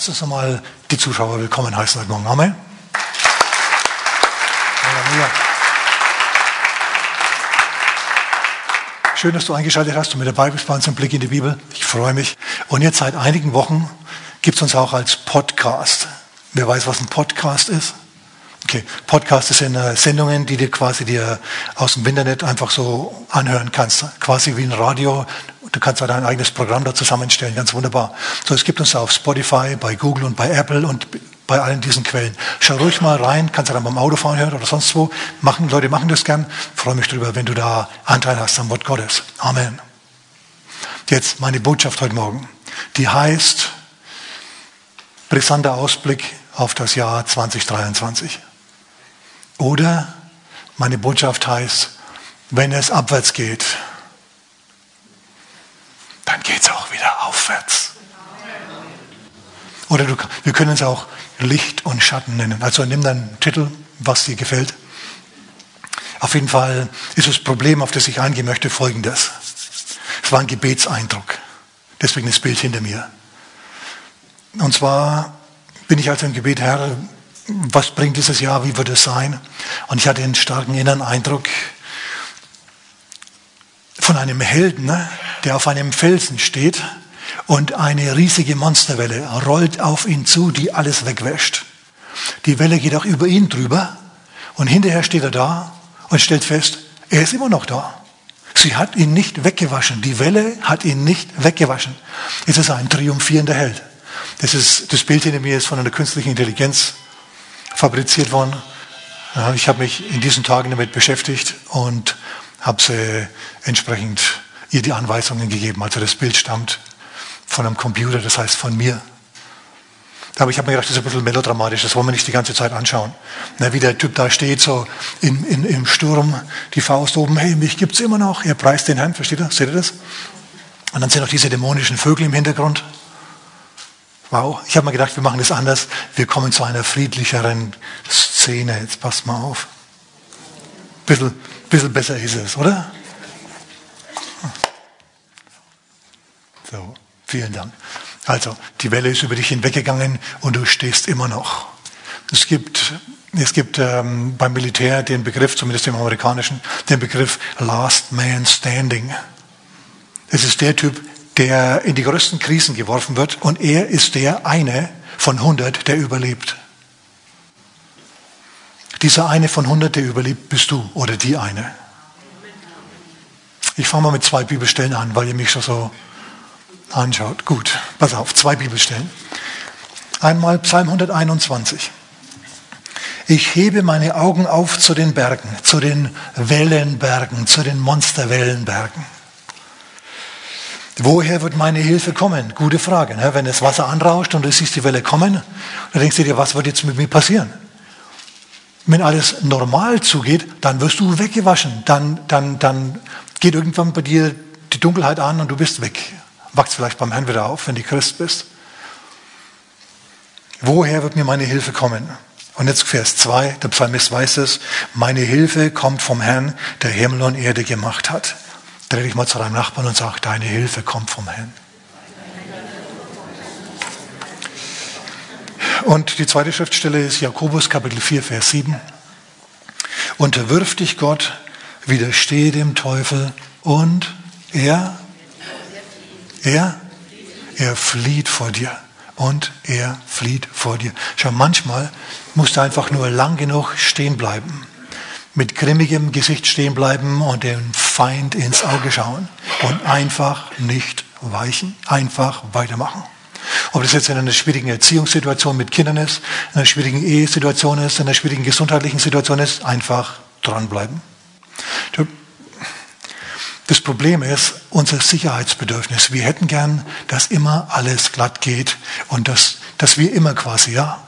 Lass uns nochmal die Zuschauer willkommen heißen heute Morgen. Amen. Halleluja. Schön, dass du eingeschaltet hast und mit dabei bist bei uns im Blick in die Bibel. Ich freue mich. Und jetzt seit einigen Wochen gibt es uns auch als Podcast. Wer weiß, was ein Podcast ist? Okay, Podcasts sind äh, Sendungen, die dir quasi dir aus dem Internet einfach so anhören kannst. Quasi wie ein Radio. Du kannst dein eigenes Programm da zusammenstellen, ganz wunderbar. So, es gibt uns auf Spotify, bei Google und bei Apple und bei allen diesen Quellen. Schau ruhig mal rein, kannst du dann beim Autofahren hören oder sonst wo. Machen, Leute machen das gern. freue mich darüber, wenn du da Anteil hast am Wort Gottes. Amen. Jetzt meine Botschaft heute Morgen. Die heißt, brisanter Ausblick auf das Jahr 2023. Oder meine Botschaft heißt, wenn es abwärts geht, dann geht es auch wieder aufwärts. Oder du, wir können es auch Licht und Schatten nennen. Also nimm deinen Titel, was dir gefällt. Auf jeden Fall ist das Problem, auf das ich eingehen möchte, folgendes. Es war ein Gebetseindruck. Deswegen das Bild hinter mir. Und zwar bin ich also im Gebet, Herr, was bringt dieses Jahr, wie wird es sein? Und ich hatte einen starken inneren Eindruck von einem Helden, ne, der auf einem Felsen steht und eine riesige Monsterwelle rollt auf ihn zu, die alles wegwäscht. Die Welle geht auch über ihn drüber und hinterher steht er da und stellt fest, er ist immer noch da. Sie hat ihn nicht weggewaschen. Die Welle hat ihn nicht weggewaschen. Es ist ein triumphierender Held. Das, ist, das Bild hinter mir ist von einer künstlichen Intelligenz fabriziert worden. Ich habe mich in diesen Tagen damit beschäftigt und habe sie entsprechend ihr die Anweisungen gegeben. Also das Bild stammt von einem Computer, das heißt von mir. Aber ich habe mir gedacht, das ist ein bisschen melodramatisch, das wollen wir nicht die ganze Zeit anschauen. Na, wie der Typ da steht, so in, in, im Sturm, die Faust oben, hey, mich gibt es immer noch, er preist den Herrn, versteht ihr, seht ihr das? Und dann sind auch diese dämonischen Vögel im Hintergrund. Wow, ich habe mir gedacht, wir machen das anders, wir kommen zu einer friedlicheren Szene, jetzt passt mal auf. Bisschen, bisschen besser ist es, oder? So. Vielen Dank. Also, die Welle ist über dich hinweggegangen und du stehst immer noch. Es gibt, es gibt ähm, beim Militär den Begriff, zumindest im amerikanischen, den Begriff Last Man Standing. Es ist der Typ, der in die größten Krisen geworfen wird und er ist der eine von 100, der überlebt. Dieser eine von 100, der überlebt, bist du oder die eine. Ich fange mal mit zwei Bibelstellen an, weil ihr mich schon so anschaut. Gut, pass auf, zwei Bibelstellen. Einmal Psalm 121. Ich hebe meine Augen auf zu den Bergen, zu den Wellenbergen, zu den Monsterwellenbergen. Woher wird meine Hilfe kommen? Gute Frage. Ne? Wenn das Wasser anrauscht und du siehst die Welle kommen, dann denkst du dir, was wird jetzt mit mir passieren? Wenn alles normal zugeht, dann wirst du weggewaschen. Dann, dann, dann geht irgendwann bei dir die Dunkelheit an und du bist weg wachst vielleicht beim Herrn wieder auf, wenn du Christ bist. Woher wird mir meine Hilfe kommen? Und jetzt Vers 2, der Psalmist weiß es, meine Hilfe kommt vom Herrn, der Himmel und Erde gemacht hat. Dreh dich mal zu deinem Nachbarn und sag, deine Hilfe kommt vom Herrn. Und die zweite Schriftstelle ist Jakobus Kapitel 4, Vers 7. Unterwirf dich Gott, widerstehe dem Teufel und er er, er flieht vor dir. Und er flieht vor dir. Schau, manchmal musst du einfach nur lang genug stehen bleiben. Mit grimmigem Gesicht stehen bleiben und dem Feind ins Auge schauen. Und einfach nicht weichen. Einfach weitermachen. Ob das jetzt in einer schwierigen Erziehungssituation mit Kindern ist, in einer schwierigen Ehesituation ist, in einer schwierigen gesundheitlichen Situation ist, einfach dranbleiben. Das Problem ist unser Sicherheitsbedürfnis. Wir hätten gern, dass immer alles glatt geht und dass, dass wir immer quasi ja,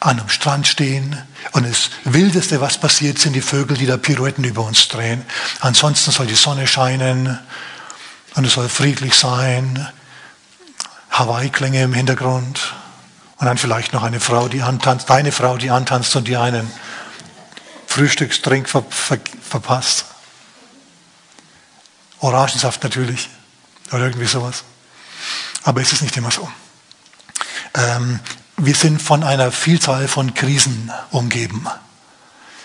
an einem Strand stehen und das Wildeste, was passiert, sind die Vögel, die da Pirouetten über uns drehen. Ansonsten soll die Sonne scheinen und es soll friedlich sein. Hawaii-Klänge im Hintergrund und dann vielleicht noch eine Frau, die antanzt, deine Frau, die antanzt und die einen Frühstückstrink ver, ver, verpasst. Orangensaft natürlich oder irgendwie sowas. Aber es ist nicht immer so. Ähm, wir sind von einer Vielzahl von Krisen umgeben.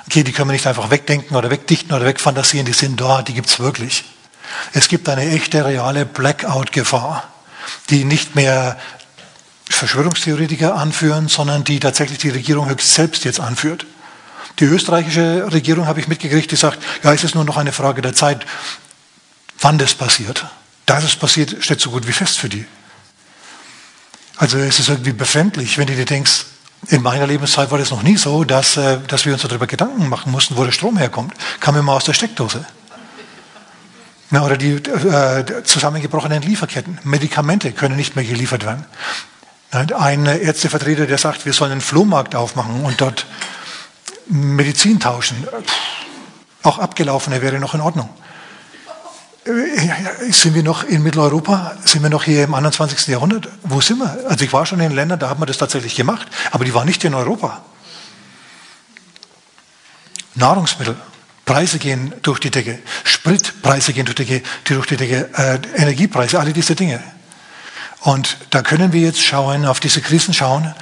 Okay, die können wir nicht einfach wegdenken oder wegdichten oder wegfantasieren, die sind da, die gibt es wirklich. Es gibt eine echte, reale Blackout-Gefahr, die nicht mehr Verschwörungstheoretiker anführen, sondern die tatsächlich die Regierung höchst selbst jetzt anführt. Die österreichische Regierung habe ich mitgekriegt, die sagt, ja, es ist nur noch eine Frage der Zeit, wann das passiert. Dass es passiert, steht so gut wie fest für die. Also es ist irgendwie befremdlich, wenn du dir denkst, in meiner Lebenszeit war das noch nie so, dass, äh, dass wir uns darüber Gedanken machen mussten, wo der Strom herkommt. Kam immer aus der Steckdose. Na, oder die äh, zusammengebrochenen Lieferketten. Medikamente können nicht mehr geliefert werden. Ein Ärztevertreter, der sagt, wir sollen einen Flohmarkt aufmachen und dort Medizin tauschen. Auch abgelaufene wäre noch in Ordnung. Äh, sind wir noch in Mitteleuropa? Sind wir noch hier im 21. Jahrhundert? Wo sind wir? Also ich war schon in Ländern, da hat man das tatsächlich gemacht, aber die waren nicht in Europa. Nahrungsmittel, Preise gehen durch die Decke, Spritpreise gehen durch die Decke, durch die Decke äh, Energiepreise, alle diese Dinge. Und da können wir jetzt schauen, auf diese Krisen schauen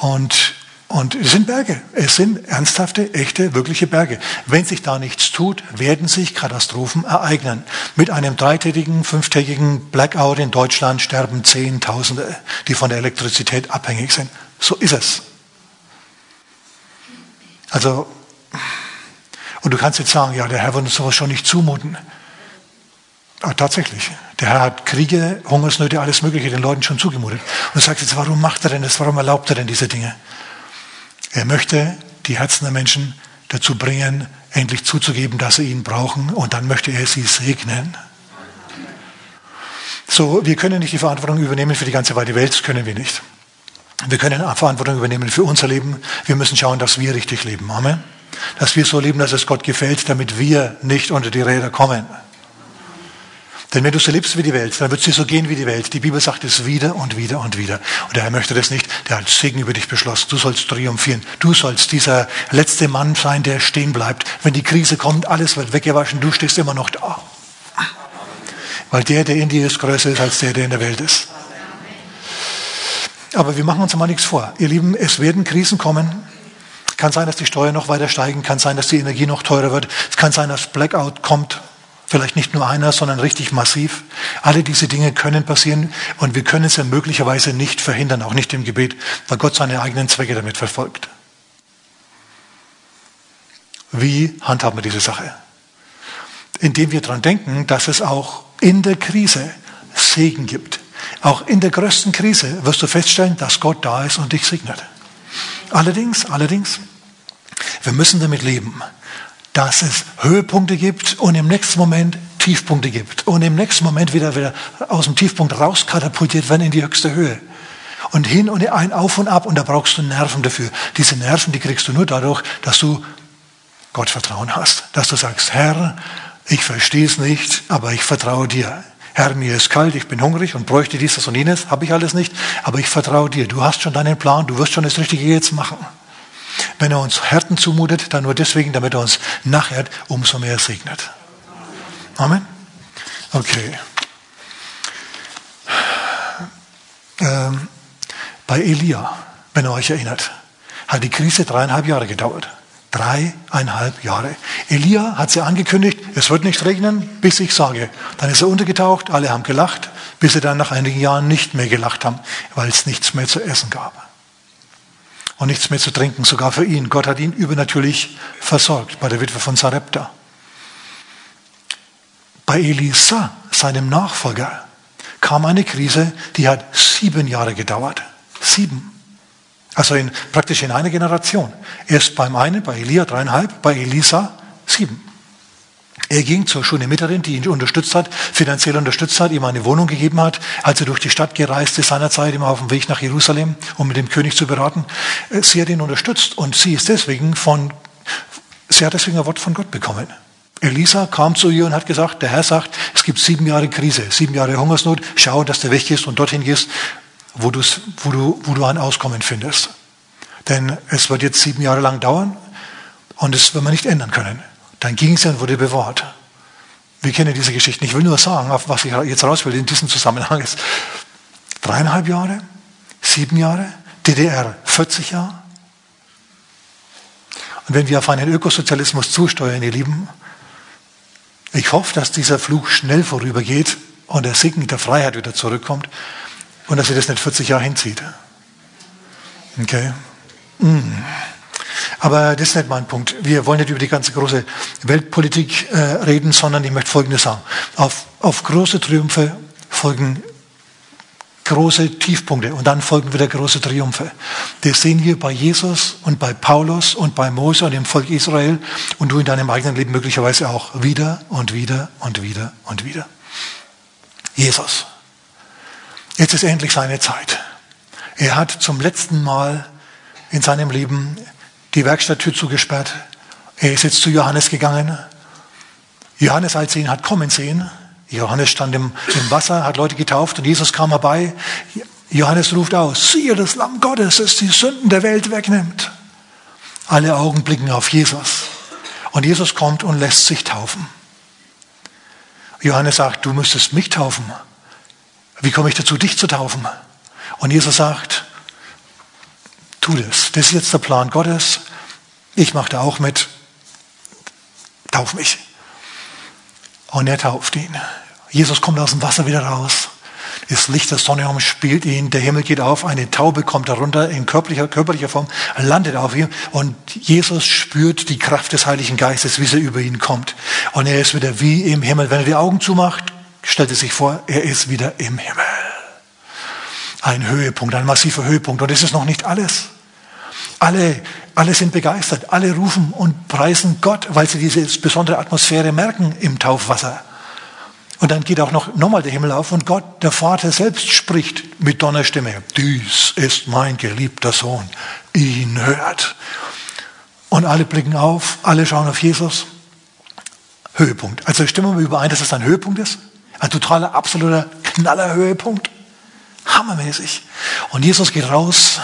und und es sind Berge. Es sind ernsthafte, echte, wirkliche Berge. Wenn sich da nichts tut, werden sich Katastrophen ereignen. Mit einem dreitägigen, fünftägigen Blackout in Deutschland sterben Zehntausende, die von der Elektrizität abhängig sind. So ist es. Also, und du kannst jetzt sagen, ja, der Herr wird uns sowas schon nicht zumuten. Aber tatsächlich, der Herr hat Kriege, Hungersnöte, alles Mögliche den Leuten schon zugemutet. Und du sagst jetzt, warum macht er denn das? Warum erlaubt er denn diese Dinge? Er möchte die Herzen der Menschen dazu bringen, endlich zuzugeben, dass sie ihn brauchen und dann möchte er sie segnen. So, wir können nicht die Verantwortung übernehmen für die ganze weite Welt, das können wir nicht. Wir können Verantwortung übernehmen für unser Leben. Wir müssen schauen, dass wir richtig leben. Amen. Dass wir so leben, dass es Gott gefällt, damit wir nicht unter die Räder kommen. Denn wenn du so lebst wie die Welt, dann wird dir so gehen wie die Welt. Die Bibel sagt es wieder und wieder und wieder. Und der Herr möchte das nicht. Der hat Segen über dich beschlossen. Du sollst triumphieren. Du sollst dieser letzte Mann sein, der stehen bleibt. Wenn die Krise kommt, alles wird weggewaschen, du stehst immer noch da. Weil der, der in dir ist, größer ist als der, der in der Welt ist. Aber wir machen uns mal nichts vor. Ihr Lieben, es werden Krisen kommen. Kann sein, dass die Steuern noch weiter steigen. Kann sein, dass die Energie noch teurer wird. Es kann sein, dass Blackout kommt. Vielleicht nicht nur einer, sondern richtig massiv. Alle diese Dinge können passieren und wir können es ja möglicherweise nicht verhindern, auch nicht im Gebet, weil Gott seine eigenen Zwecke damit verfolgt. Wie handhaben wir diese Sache? Indem wir daran denken, dass es auch in der Krise Segen gibt. Auch in der größten Krise wirst du feststellen, dass Gott da ist und dich segnet. Allerdings, allerdings, wir müssen damit leben, dass es Höhepunkte gibt und im nächsten Moment Tiefpunkte gibt und im nächsten Moment wieder, wieder aus dem Tiefpunkt rauskatapultiert werden in die höchste Höhe. Und hin und ein Auf und Ab und da brauchst du Nerven dafür. Diese Nerven, die kriegst du nur dadurch, dass du Gott Vertrauen hast. Dass du sagst, Herr, ich verstehe es nicht, aber ich vertraue dir. Herr, mir ist kalt, ich bin hungrig und bräuchte dieses und jenes, habe ich alles nicht, aber ich vertraue dir. Du hast schon deinen Plan, du wirst schon das Richtige jetzt machen. Wenn er uns Härten zumutet, dann nur deswegen, damit er uns nachher umso mehr segnet. Amen. Okay. Ähm, bei Elia, wenn ihr euch erinnert, hat die Krise dreieinhalb Jahre gedauert. Dreieinhalb Jahre. Elia hat sie angekündigt, es wird nicht regnen, bis ich sage. Dann ist er untergetaucht, alle haben gelacht, bis sie dann nach einigen Jahren nicht mehr gelacht haben, weil es nichts mehr zu essen gab und nichts mehr zu trinken, sogar für ihn. Gott hat ihn übernatürlich versorgt bei der Witwe von Sarepta. Bei Elisa, seinem Nachfolger, kam eine Krise, die hat sieben Jahre gedauert. Sieben. Also in, praktisch in einer Generation. Erst beim einen, bei Elia dreieinhalb, bei Elisa sieben. Er ging zur Schunemiterin, die ihn unterstützt hat, finanziell unterstützt hat, ihm eine Wohnung gegeben hat, als er durch die Stadt gereist ist seinerzeit, immer auf dem Weg nach Jerusalem, um mit dem König zu beraten. Äh, sie hat ihn unterstützt und sie ist deswegen von, sie hat deswegen ein Wort von Gott bekommen. Elisa kam zu ihr und hat gesagt, der Herr sagt, es gibt sieben Jahre Krise, sieben Jahre Hungersnot, schau, dass du weggehst und dorthin gehst, wo, wo, du, wo du ein Auskommen findest. Denn es wird jetzt sieben Jahre lang dauern und das wird man nicht ändern können. Dann ging sie und wurde bewahrt. Wir kennen diese Geschichten. Ich will nur sagen, auf was ich jetzt raus will in diesem Zusammenhang ist, dreieinhalb Jahre, sieben Jahre, DDR 40 Jahre. Und wenn wir auf einen Ökosozialismus zusteuern, ihr Lieben, ich hoffe, dass dieser Fluch schnell vorübergeht und der Segen der Freiheit wieder zurückkommt und dass sie das nicht 40 Jahre hinzieht. Okay? Mm. Aber das ist nicht mein Punkt. Wir wollen nicht über die ganze große Weltpolitik äh, reden, sondern ich möchte Folgendes sagen. Auf, auf große Triumphe folgen große Tiefpunkte und dann folgen wieder große Triumphe. Das sehen wir bei Jesus und bei Paulus und bei Mose und dem Volk Israel und du in deinem eigenen Leben möglicherweise auch wieder und wieder und wieder und wieder. Jesus. Jetzt ist endlich seine Zeit. Er hat zum letzten Mal in seinem Leben die Werkstatttür zugesperrt. Er ist jetzt zu Johannes gegangen. Johannes, als er ihn hat kommen sehen, Johannes stand im, im Wasser, hat Leute getauft und Jesus kam herbei. Johannes ruft aus, siehe das Lamm Gottes, das die Sünden der Welt wegnimmt. Alle Augen blicken auf Jesus. Und Jesus kommt und lässt sich taufen. Johannes sagt, du müsstest mich taufen. Wie komme ich dazu, dich zu taufen? Und Jesus sagt, tu das. Das ist jetzt der Plan Gottes. Ich mache da auch mit. Tauf mich. Und er tauft ihn. Jesus kommt aus dem Wasser wieder raus. Das Licht der Sonne umspielt ihn, der Himmel geht auf, eine Taube kommt darunter in körperlicher, körperlicher Form, landet auf ihm und Jesus spürt die Kraft des Heiligen Geistes, wie sie über ihn kommt. Und er ist wieder wie im Himmel. Wenn er die Augen zumacht, stellt er sich vor, er ist wieder im Himmel. Ein Höhepunkt, ein massiver Höhepunkt. Und das ist noch nicht alles. Alle, alle sind begeistert, alle rufen und preisen Gott, weil sie diese besondere Atmosphäre merken im Taufwasser. Und dann geht auch noch nochmal der Himmel auf und Gott, der Vater selbst spricht mit Donnerstimme. Dies ist mein geliebter Sohn. Ihn hört. Und alle blicken auf, alle schauen auf Jesus. Höhepunkt. Also stimmen wir überein, dass das ein Höhepunkt ist? Ein totaler, absoluter Knallerhöhepunkt. Hammermäßig. Und Jesus geht raus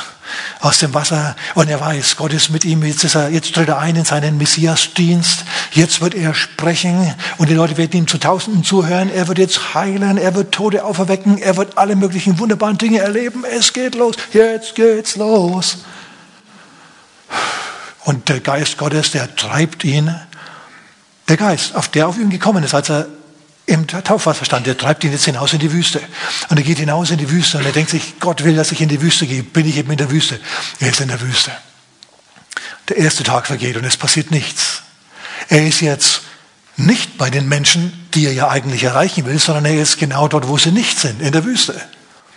aus dem Wasser und er weiß, Gott ist mit ihm, jetzt, ist er, jetzt tritt er ein in seinen Messiasdienst, jetzt wird er sprechen und die Leute werden ihm zu Tausenden zuhören, er wird jetzt heilen, er wird Tote auferwecken, er wird alle möglichen wunderbaren Dinge erleben, es geht los, jetzt geht's los. Und der Geist Gottes, der treibt ihn, der Geist, auf der auf ihn gekommen ist, als er im Taufwasser stand, der treibt ihn jetzt hinaus in die Wüste. Und er geht hinaus in die Wüste und er denkt sich, Gott will, dass ich in die Wüste gehe. Bin ich eben in der Wüste? Er ist in der Wüste. Der erste Tag vergeht und es passiert nichts. Er ist jetzt nicht bei den Menschen, die er ja eigentlich erreichen will, sondern er ist genau dort, wo sie nicht sind, in der Wüste.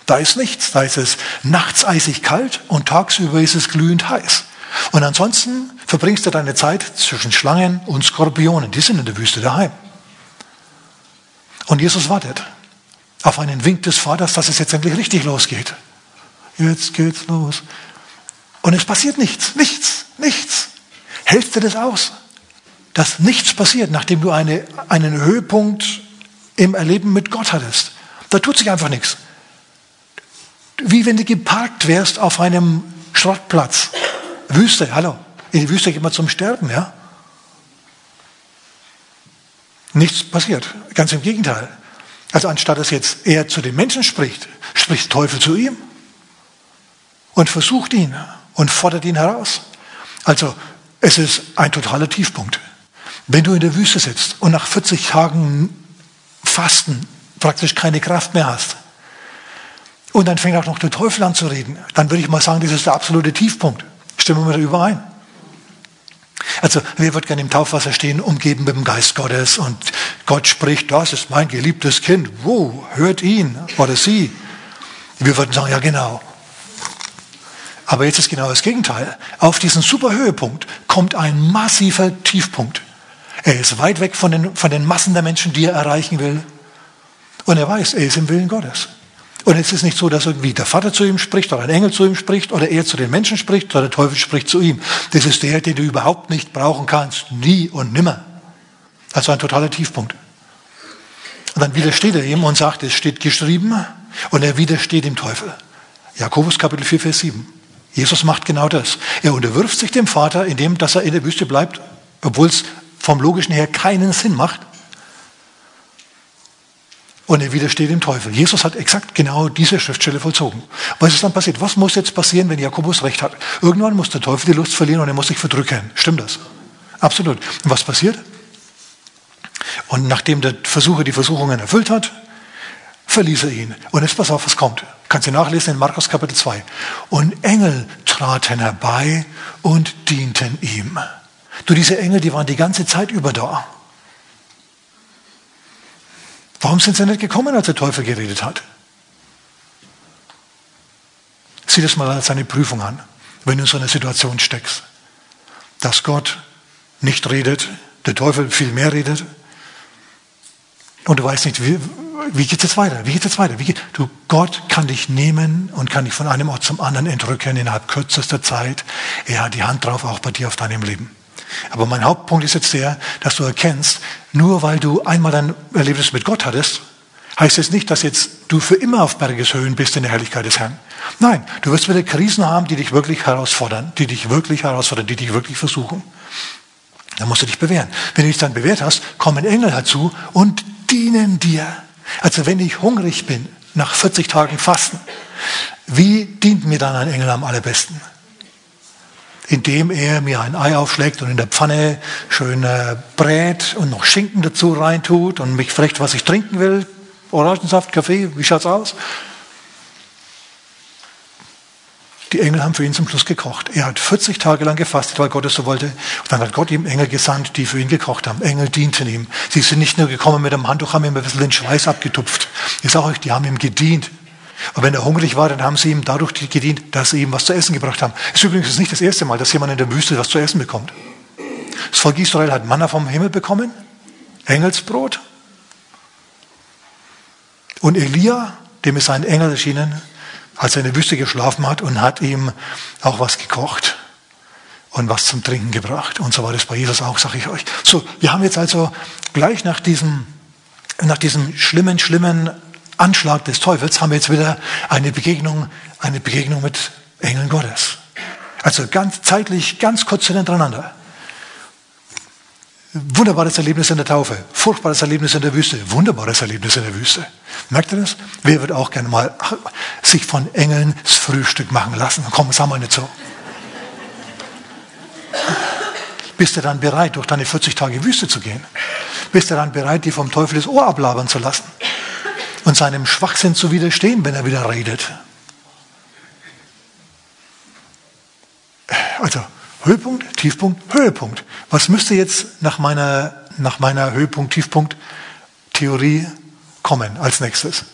Da ist nichts. Da ist es nachts eisig kalt und tagsüber ist es glühend heiß. Und ansonsten verbringst du deine Zeit zwischen Schlangen und Skorpionen. Die sind in der Wüste daheim. Und Jesus wartet auf einen Wink des Vaters, dass es jetzt endlich richtig losgeht. Jetzt geht's los. Und es passiert nichts, nichts, nichts. Hältst du das aus? Dass nichts passiert, nachdem du eine, einen Höhepunkt im Erleben mit Gott hattest. Da tut sich einfach nichts. Wie wenn du geparkt wärst auf einem Schrottplatz. Wüste, hallo. In die Wüste geht man zum Sterben, ja? Nichts passiert. Ganz im Gegenteil. Also anstatt dass jetzt er zu den Menschen spricht, spricht Teufel zu ihm und versucht ihn und fordert ihn heraus. Also es ist ein totaler Tiefpunkt. Wenn du in der Wüste sitzt und nach 40 Tagen Fasten praktisch keine Kraft mehr hast und dann fängt auch noch der Teufel an zu reden, dann würde ich mal sagen, das ist der absolute Tiefpunkt. Stimmen wir da überein? Also wer wird gerne im Taufwasser stehen, umgeben mit dem Geist Gottes und Gott spricht, das ist mein geliebtes Kind. Wo? Hört ihn oder sie. Wir würden sagen, ja genau. Aber jetzt ist genau das Gegenteil. Auf diesen super Höhepunkt kommt ein massiver Tiefpunkt. Er ist weit weg von den, von den Massen der Menschen, die er erreichen will. Und er weiß, er ist im Willen Gottes. Und es ist nicht so, dass irgendwie der Vater zu ihm spricht oder ein Engel zu ihm spricht oder er zu den Menschen spricht oder der Teufel spricht zu ihm. Das ist der, den du überhaupt nicht brauchen kannst. Nie und nimmer. Also ein totaler Tiefpunkt. Und dann widersteht er ihm und sagt, es steht geschrieben und er widersteht dem Teufel. Jakobus Kapitel 4, Vers 7. Jesus macht genau das. Er unterwirft sich dem Vater, indem dass er in der Wüste bleibt, obwohl es vom Logischen her keinen Sinn macht. Und er widersteht dem Teufel. Jesus hat exakt genau diese Schriftstelle vollzogen. Was ist dann passiert? Was muss jetzt passieren, wenn Jakobus recht hat? Irgendwann muss der Teufel die Lust verlieren und er muss sich verdrücken. Stimmt das? Absolut. Und was passiert? Und nachdem der Versucher die Versuchungen erfüllt hat, verließ er ihn. Und jetzt pass auf, was kommt. Kannst du nachlesen in Markus Kapitel 2. Und Engel traten herbei und dienten ihm. Du, diese Engel, die waren die ganze Zeit über da. Warum sind sie nicht gekommen, als der Teufel geredet hat? Sieh das mal als eine Prüfung an, wenn du in so einer Situation steckst. Dass Gott nicht redet, der Teufel viel mehr redet. Und du weißt nicht, wie, wie geht es jetzt weiter? Wie geht es jetzt weiter? Geht, du, Gott kann dich nehmen und kann dich von einem Ort zum anderen entrücken innerhalb kürzester Zeit. Er hat die Hand drauf, auch bei dir auf deinem Leben. Aber mein Hauptpunkt ist jetzt der, dass du erkennst, nur weil du einmal ein Erlebnis mit Gott hattest, heißt es nicht, dass jetzt du für immer auf Bergeshöhen bist in der Herrlichkeit des Herrn. Nein, du wirst wieder Krisen haben, die dich wirklich herausfordern, die dich wirklich herausfordern, die dich wirklich versuchen. Da musst du dich bewähren. Wenn du dich dann bewährt hast, kommen Engel dazu und dienen dir. Also wenn ich hungrig bin, nach 40 Tagen Fasten, wie dient mir dann ein Engel am allerbesten? Indem er mir ein Ei aufschlägt und in der Pfanne schön äh, brät und noch Schinken dazu reintut und mich fragt, was ich trinken will. Orangensaft, Kaffee, wie schaut's aus? Die Engel haben für ihn zum Schluss gekocht. Er hat 40 Tage lang gefastet, weil Gott es so wollte. Und dann hat Gott ihm Engel gesandt, die für ihn gekocht haben. Engel dienten ihm. Sie sind nicht nur gekommen mit einem Handtuch, haben ihm ein bisschen den Schweiß abgetupft. Ich sage euch, die haben ihm gedient. Und wenn er hungrig war, dann haben sie ihm dadurch gedient, dass sie ihm was zu essen gebracht haben. Es ist übrigens nicht das erste Mal, dass jemand in der Wüste was zu essen bekommt. Das Volk Israel hat Manna vom Himmel bekommen, Engelsbrot. Und Elia, dem ist ein Engel erschienen, als er in der Wüste geschlafen hat und hat ihm auch was gekocht und was zum Trinken gebracht. Und so war das bei Jesus auch, sage ich euch. So, wir haben jetzt also gleich nach diesem, nach diesem schlimmen, schlimmen Anschlag des Teufels haben wir jetzt wieder eine Begegnung, eine Begegnung mit Engeln Gottes. Also ganz zeitlich, ganz kurz hintereinander. Wunderbares Erlebnis in der Taufe, furchtbares Erlebnis in der Wüste, wunderbares Erlebnis in der Wüste. Merkt ihr das? Wer wird auch gerne mal sich von Engeln das Frühstück machen lassen? Komm, sag mal nicht so. Bist du dann bereit, durch deine 40 Tage Wüste zu gehen? Bist du dann bereit, die vom Teufel das Ohr ablabern zu lassen? Und seinem Schwachsinn zu widerstehen, wenn er wieder redet. Also Höhepunkt, Tiefpunkt, Höhepunkt. Was müsste jetzt nach meiner, nach meiner Höhepunkt, Tiefpunkt Theorie kommen als nächstes?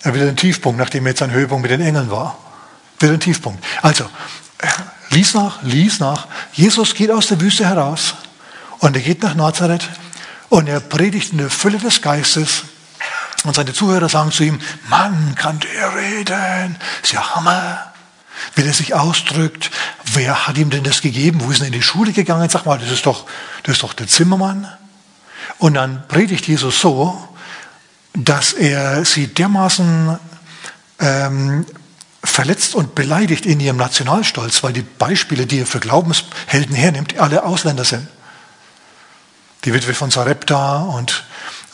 Er will den Tiefpunkt, nachdem jetzt ein Höhepunkt mit den Engeln war. Wieder ein Tiefpunkt. Also, lies nach, lies nach. Jesus geht aus der Wüste heraus und er geht nach Nazareth und er predigt in der Fülle des Geistes und seine Zuhörer sagen zu ihm, Mann, kann der reden? Ist ja Hammer. Wie er sich ausdrückt, wer hat ihm denn das gegeben? Wo ist er in die Schule gegangen? Sag mal, das ist doch, das ist doch der Zimmermann. Und dann predigt Jesus so, dass er sie dermaßen ähm, verletzt und beleidigt in ihrem Nationalstolz, weil die Beispiele, die er für Glaubenshelden hernimmt, alle Ausländer sind. Die Witwe von Sarepta und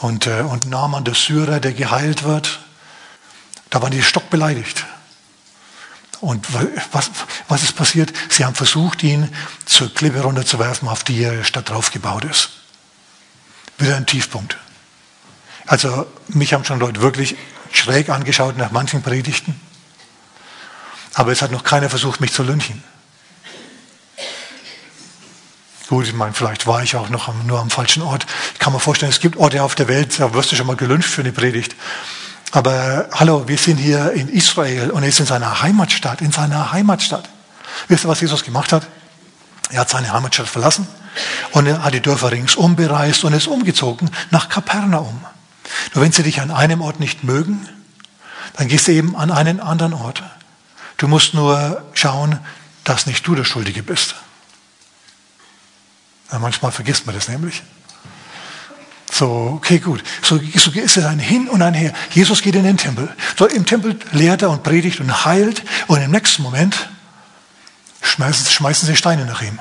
und, äh, und Naaman, der Syrer, der geheilt wird. Da waren die stockbeleidigt. Und was, was ist passiert? Sie haben versucht, ihn zur Klippe runterzuwerfen, auf die er Stadt drauf gebaut ist. Wieder ein Tiefpunkt. Also mich haben schon Leute wirklich schräg angeschaut nach manchen Predigten. Aber es hat noch keiner versucht, mich zu lynchen. Gut, ich meine, vielleicht war ich auch noch am, nur am falschen Ort. Ich kann mir vorstellen, es gibt Orte auf der Welt, da wirst du schon mal gelünscht für eine Predigt. Aber hallo, wir sind hier in Israel und er ist in seiner Heimatstadt, in seiner Heimatstadt. Wisst ihr, was Jesus gemacht hat? Er hat seine Heimatstadt verlassen und er hat die Dörfer ringsum bereist und ist umgezogen nach Kapernaum. Nur wenn sie dich an einem Ort nicht mögen, dann gehst du eben an einen anderen Ort. Du musst nur schauen, dass nicht du der Schuldige bist. Manchmal vergisst man das nämlich. So, okay, gut. So, so ist es ein Hin und ein Her. Jesus geht in den Tempel. So, im Tempel lehrt er und predigt und heilt. Und im nächsten Moment schmeißen, schmeißen sie Steine nach ihm.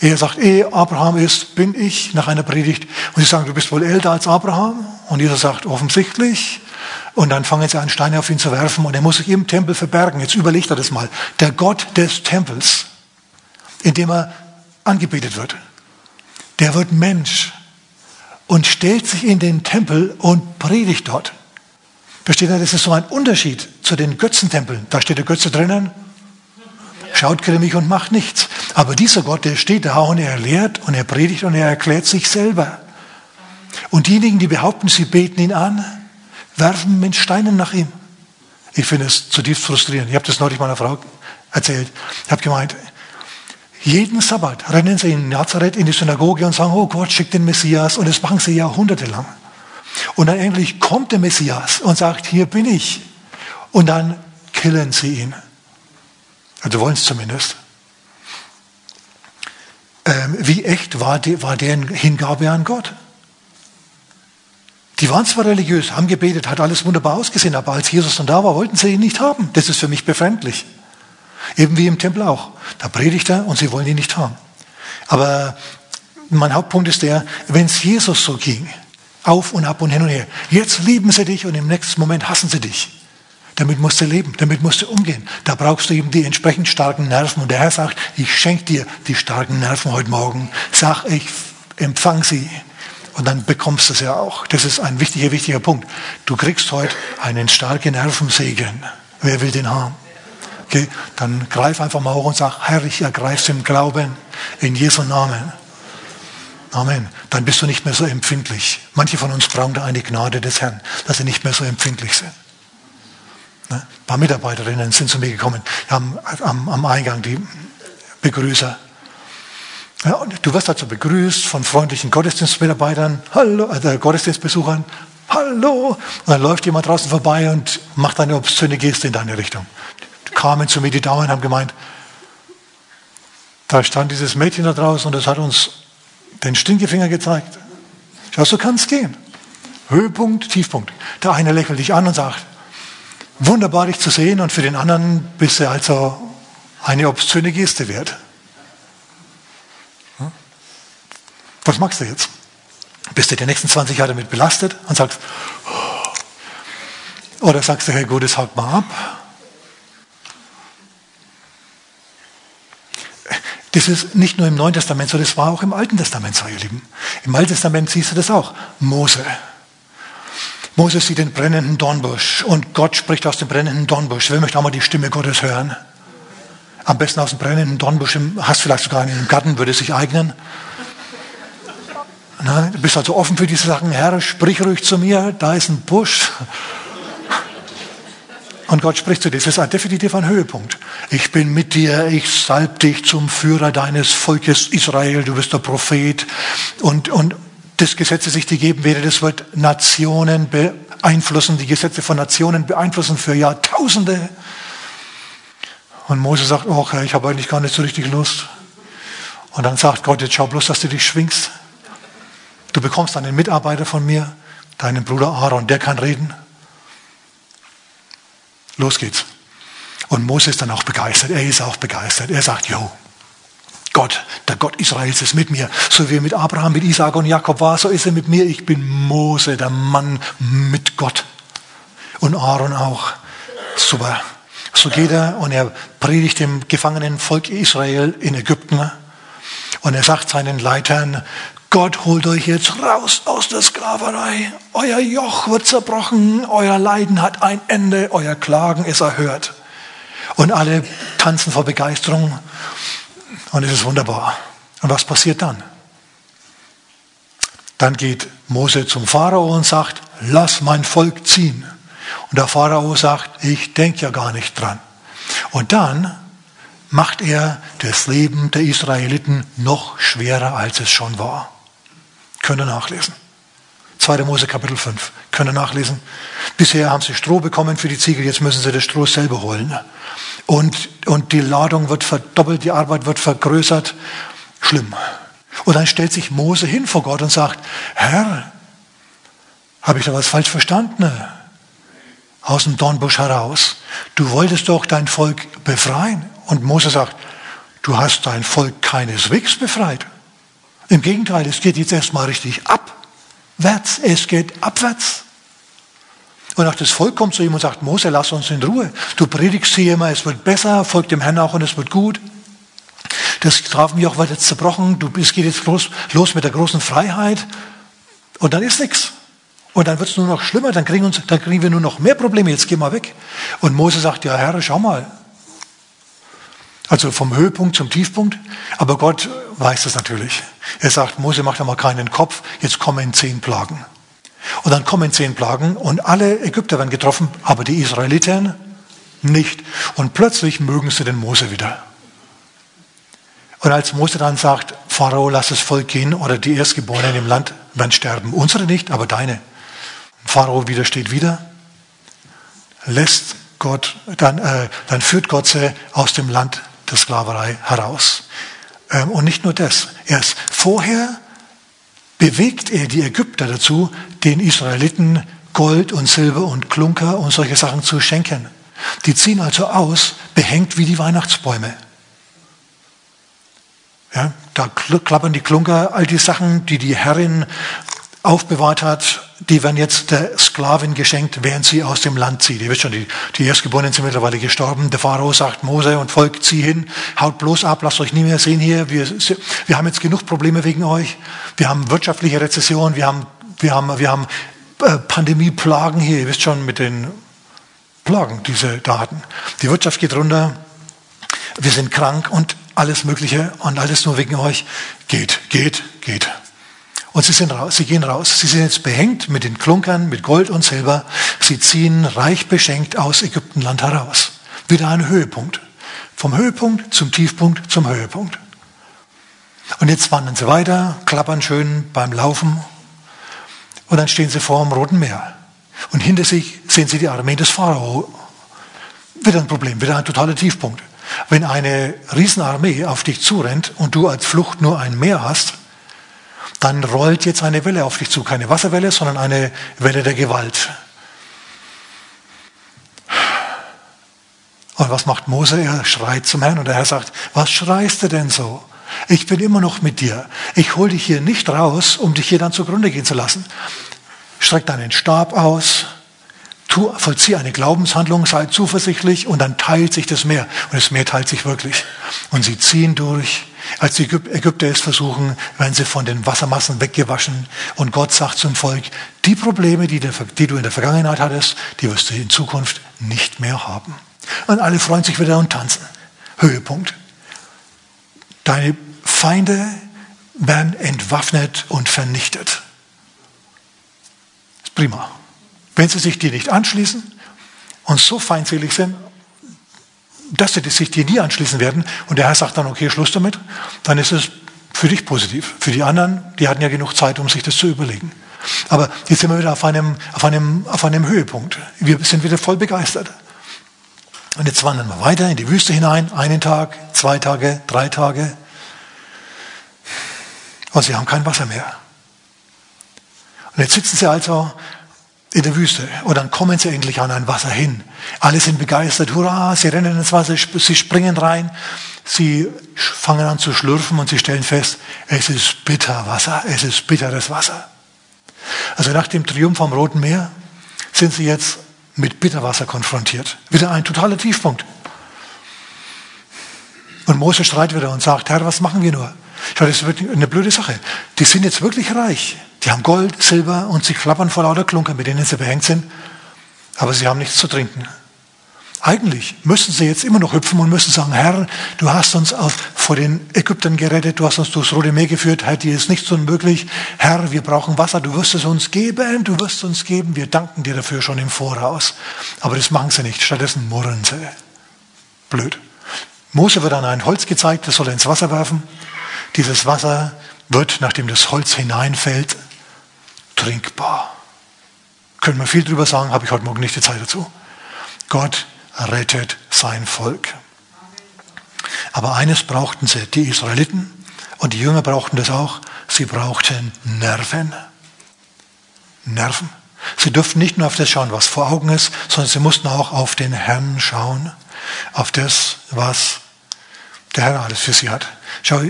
Er sagt, eh, Abraham ist, bin ich, nach einer Predigt. Und sie sagen, du bist wohl älter als Abraham. Und Jesus sagt, offensichtlich. Und dann fangen sie an, Steine auf ihn zu werfen. Und er muss sich im Tempel verbergen. Jetzt überlegt er das mal. Der Gott des Tempels, in dem er angebetet wird, der wird Mensch und stellt sich in den Tempel und predigt dort. Versteht ihr, das ist so ein Unterschied zu den Götzentempeln. Da steht der Götze drinnen, schaut grimmig und macht nichts. Aber dieser Gott, der steht da und er lehrt und er predigt und er erklärt sich selber. Und diejenigen, die behaupten, sie beten ihn an, werfen mit Steinen nach ihm. Ich finde es zutiefst frustrierend. Ich habe das neulich meiner Frau erzählt. Ich habe gemeint, jeden Sabbat rennen sie in Nazareth in die Synagoge und sagen, oh Gott, schickt den Messias. Und das machen sie jahrhundertelang. Und dann endlich kommt der Messias und sagt, hier bin ich. Und dann killen sie ihn. Also wollen es zumindest. Ähm, wie echt war, die, war deren Hingabe an Gott? Die waren zwar religiös, haben gebetet, hat alles wunderbar ausgesehen, aber als Jesus dann da war, wollten sie ihn nicht haben. Das ist für mich befremdlich. Eben wie im Tempel auch. Da predigt er und sie wollen ihn nicht haben. Aber mein Hauptpunkt ist der, wenn es Jesus so ging, auf und ab und hin und her, jetzt lieben sie dich und im nächsten Moment hassen sie dich. Damit musst du leben, damit musst du umgehen. Da brauchst du eben die entsprechend starken Nerven. Und der Herr sagt, ich schenke dir die starken Nerven heute Morgen. Sag, ich empfang sie. Und dann bekommst du es ja auch. Das ist ein wichtiger, wichtiger Punkt. Du kriegst heute einen starken Nervensegen. Wer will den haben? Okay, dann greif einfach mal hoch und sag, Herr, ich ergreife im Glauben in Jesu Namen. Amen. Dann bist du nicht mehr so empfindlich. Manche von uns brauchen da eine Gnade des Herrn, dass sie nicht mehr so empfindlich sind. Ne? Ein paar Mitarbeiterinnen sind zu mir gekommen, am, am, am Eingang, die Begrüßer. Ja, du wirst dazu begrüßt von freundlichen Gottesdienstmitarbeitern, hallo, äh, Gottesdienstbesuchern, hallo. Und dann läuft jemand draußen vorbei und macht eine obszöne Geste in deine Richtung kamen zu mir die Damen und haben gemeint, da stand dieses Mädchen da draußen und es hat uns den Stinkefinger gezeigt. Schau, so kann es gehen. Höhepunkt, Tiefpunkt. Der eine lächelt dich an und sagt, wunderbar dich zu sehen und für den anderen bist du also eine obszöne Geste wert. Hm? Was machst du jetzt? Bist du die nächsten 20 Jahre damit belastet und sagst, oder sagst du, hey gut, es haut mal ab Das ist nicht nur im Neuen Testament so, das war auch im Alten Testament so, ihr Lieben. Im Alten Testament siehst du das auch. Mose. Mose sieht den brennenden Dornbusch und Gott spricht aus dem brennenden Dornbusch. Wer möchte auch mal die Stimme Gottes hören? Am besten aus dem brennenden Dornbusch, hast vielleicht sogar einen Garten, würde sich eignen. Na, du bist also offen für diese Sachen. Herr, sprich ruhig zu mir, da ist ein Busch. Und Gott spricht zu dir. Das ist definitiv ein Höhepunkt. Ich bin mit dir, ich salb dich zum Führer deines Volkes Israel, du bist der Prophet. Und, und das Gesetz, das ich dir geben werde, das wird Nationen beeinflussen, die Gesetze von Nationen beeinflussen für Jahrtausende. Und Mose sagt, oh, ich habe eigentlich gar nicht so richtig Lust. Und dann sagt Gott, jetzt schau bloß, dass du dich schwingst. Du bekommst einen Mitarbeiter von mir, deinen Bruder Aaron, der kann reden. Los geht's. Und Mose ist dann auch begeistert. Er ist auch begeistert. Er sagt, jo, Gott, der Gott Israels ist mit mir. So wie er mit Abraham, mit Isaac und Jakob war, so ist er mit mir. Ich bin Mose, der Mann mit Gott. Und Aaron auch. Super. So geht er und er predigt dem gefangenen Volk Israel in Ägypten. Und er sagt seinen Leitern, Gott holt euch jetzt raus aus der Sklaverei. Euer Joch wird zerbrochen, euer Leiden hat ein Ende, euer Klagen ist erhört. Und alle tanzen vor Begeisterung und es ist wunderbar. Und was passiert dann? Dann geht Mose zum Pharao und sagt, lass mein Volk ziehen. Und der Pharao sagt, ich denke ja gar nicht dran. Und dann macht er das Leben der Israeliten noch schwerer, als es schon war. Können nachlesen. 2. Mose Kapitel 5. Können nachlesen. Bisher haben sie Stroh bekommen für die Ziegel, jetzt müssen sie das Stroh selber holen. Und, und die Ladung wird verdoppelt, die Arbeit wird vergrößert. Schlimm. Und dann stellt sich Mose hin vor Gott und sagt, Herr, habe ich da was falsch verstanden? Aus dem Dornbusch heraus. Du wolltest doch dein Volk befreien. Und Mose sagt, du hast dein Volk keineswegs befreit. Im Gegenteil, es geht jetzt erstmal richtig abwärts. Es geht abwärts. Und auch das Volk kommt zu ihm und sagt, Mose, lass uns in Ruhe. Du predigst hier immer, es wird besser, folgt dem Herrn auch und es wird gut. Das Strafenjoch wird jetzt zerbrochen, du, es geht jetzt los, los mit der großen Freiheit. Und dann ist nichts. Und dann wird es nur noch schlimmer, dann kriegen, uns, dann kriegen wir nur noch mehr Probleme, jetzt geh mal weg. Und Mose sagt, ja Herr, schau mal. Also vom Höhepunkt zum Tiefpunkt. Aber Gott weiß das natürlich. Er sagt, Mose macht einmal keinen Kopf, jetzt kommen zehn Plagen. Und dann kommen zehn Plagen und alle Ägypter werden getroffen, aber die Israeliten nicht. Und plötzlich mögen sie den Mose wieder. Und als Mose dann sagt, Pharao, lass das Volk gehen oder die Erstgeborenen im Land werden sterben. Unsere nicht, aber deine. Pharao widersteht wieder, lässt Gott, dann, äh, dann führt Gott sie aus dem Land der Sklaverei heraus. Ähm, und nicht nur das, erst vorher bewegt er die Ägypter dazu, den Israeliten Gold und Silber und Klunker und solche Sachen zu schenken. Die ziehen also aus, behängt wie die Weihnachtsbäume. Ja, da klappern die Klunker, all die Sachen, die die Herrin aufbewahrt hat, die werden jetzt der Sklavin geschenkt, während sie aus dem Land zieht. Ihr wisst schon, die, die Erstgeborenen sind mittlerweile gestorben. Der Pharao sagt, Mose und Volk, zieh hin, haut bloß ab, lasst euch nie mehr sehen hier. Wir, wir haben jetzt genug Probleme wegen euch. Wir haben wirtschaftliche Rezession, wir haben, wir haben, wir haben äh, Pandemieplagen hier. Ihr wisst schon, mit den Plagen, diese Daten. Die Wirtschaft geht runter, wir sind krank und alles Mögliche und alles nur wegen euch. Geht, geht, geht. Und sie sind raus, sie gehen raus. Sie sind jetzt behängt mit den Klunkern, mit Gold und Silber. Sie ziehen reich beschenkt aus Ägyptenland heraus. Wieder ein Höhepunkt. Vom Höhepunkt zum Tiefpunkt zum Höhepunkt. Und jetzt wandern sie weiter, klappern schön beim Laufen. Und dann stehen sie vor dem Roten Meer. Und hinter sich sehen sie die Armee des Pharao. Wieder ein Problem, wieder ein totaler Tiefpunkt. Wenn eine Riesenarmee auf dich zurennt und du als Flucht nur ein Meer hast, dann rollt jetzt eine Welle auf dich zu. Keine Wasserwelle, sondern eine Welle der Gewalt. Und was macht Mose? Er schreit zum Herrn und der Herr sagt, was schreist du denn so? Ich bin immer noch mit dir. Ich hole dich hier nicht raus, um dich hier dann zugrunde gehen zu lassen. Streck deinen Stab aus, tu, vollziehe eine Glaubenshandlung, sei zuversichtlich und dann teilt sich das Meer. Und das Meer teilt sich wirklich. Und sie ziehen durch als die Ägypter es versuchen, werden sie von den Wassermassen weggewaschen. Und Gott sagt zum Volk, die Probleme, die, du in der Vergangenheit hattest, die wirst du in Zukunft nicht mehr haben. Und alle freuen sich wieder und tanzen. Höhepunkt. Deine Feinde werden entwaffnet und vernichtet. Ist prima. Wenn sie sich dir nicht anschließen und so feindselig sind dass sie sich dir nie anschließen werden und der Herr sagt dann, okay, Schluss damit, dann ist es für dich positiv. Für die anderen, die hatten ja genug Zeit, um sich das zu überlegen. Aber jetzt sind wir wieder auf einem, auf einem, auf einem Höhepunkt. Wir sind wieder voll begeistert. Und jetzt wandern wir weiter in die Wüste hinein, einen Tag, zwei Tage, drei Tage. Und sie haben kein Wasser mehr. Und jetzt sitzen sie also in der Wüste. Und dann kommen sie endlich an ein Wasser hin. Alle sind begeistert. Hurra, sie rennen ins Wasser, sie springen rein. Sie fangen an zu schlürfen und sie stellen fest, es ist bitter Wasser, es ist bitteres Wasser. Also nach dem Triumph am Roten Meer sind sie jetzt mit Bitterwasser konfrontiert. Wieder ein totaler Tiefpunkt. Und Mose streitet wieder und sagt, Herr, was machen wir nur? Meine, das wird eine blöde Sache. Die sind jetzt wirklich reich. Die haben Gold, Silber und sie klappern vor lauter Klunker, mit denen sie behängt sind. Aber sie haben nichts zu trinken. Eigentlich müssen sie jetzt immer noch hüpfen und müssen sagen, Herr, du hast uns auf, vor den Ägyptern gerettet, du hast uns durchs Rote Meer geführt, Herr, dir ist nichts unmöglich. Herr, wir brauchen Wasser, du wirst es uns geben, du wirst uns geben, wir danken dir dafür schon im Voraus. Aber das machen sie nicht, stattdessen murren sie. Blöd. Mose wird an ein Holz gezeigt, das soll er ins Wasser werfen. Dieses Wasser wird, nachdem das Holz hineinfällt, trinkbar. Können wir viel drüber sagen, habe ich heute Morgen nicht die Zeit dazu. Gott rettet sein Volk. Aber eines brauchten sie, die Israeliten und die Jünger brauchten das auch, sie brauchten Nerven. Nerven. Sie durften nicht nur auf das schauen, was vor Augen ist, sondern sie mussten auch auf den Herrn schauen, auf das, was der Herr alles für sie hat. Schau,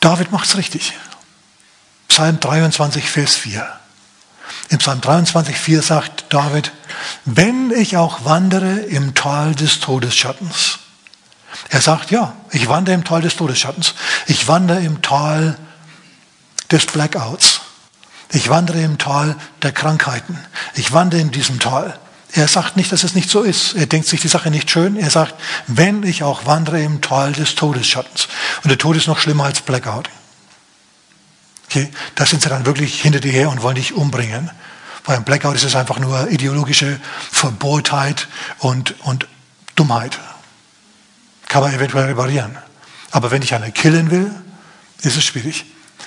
David macht es richtig. Psalm 23, Vers 4. Im Psalm 23, 4 sagt David, wenn ich auch wandere im Tal des Todesschattens. Er sagt, ja, ich wandere im Tal des Todesschattens. Ich wandere im Tal des Blackouts. Ich wandere im Tal der Krankheiten. Ich wandere in diesem Tal. Er sagt nicht, dass es nicht so ist. Er denkt sich die Sache nicht schön. Er sagt, wenn ich auch wandere im Tal des Todesschattens. Und der Tod ist noch schlimmer als Blackout. Okay, da sind sie dann wirklich hinter dir her und wollen dich umbringen. Beim Blackout ist es einfach nur ideologische Verbohrtheit und, und Dummheit. Kann man eventuell reparieren. Aber wenn ich eine killen will, ist es schwierig.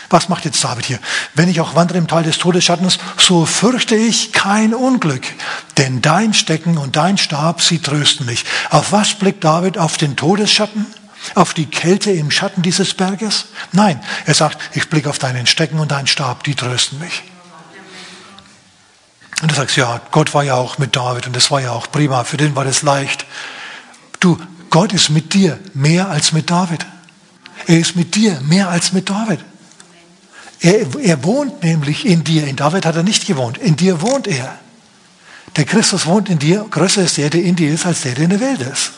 Was macht jetzt David hier? Wenn ich auch wandere im Tal des Todesschattens, so fürchte ich kein Unglück, denn dein Stecken und dein Stab, sie trösten mich. Auf was blickt David? Auf den Todesschatten? Auf die Kälte im Schatten dieses Berges? Nein, er sagt, ich blicke auf deinen Stecken und deinen Stab, die trösten mich. Und du sagst, ja, Gott war ja auch mit David und das war ja auch prima, für den war das leicht. Du, Gott ist mit dir mehr als mit David. Er ist mit dir mehr als mit David. Er, er wohnt nämlich in dir. In David hat er nicht gewohnt. In dir wohnt er. Der Christus wohnt in dir. Größer ist der, der in dir ist, als der, der in der Welt ist.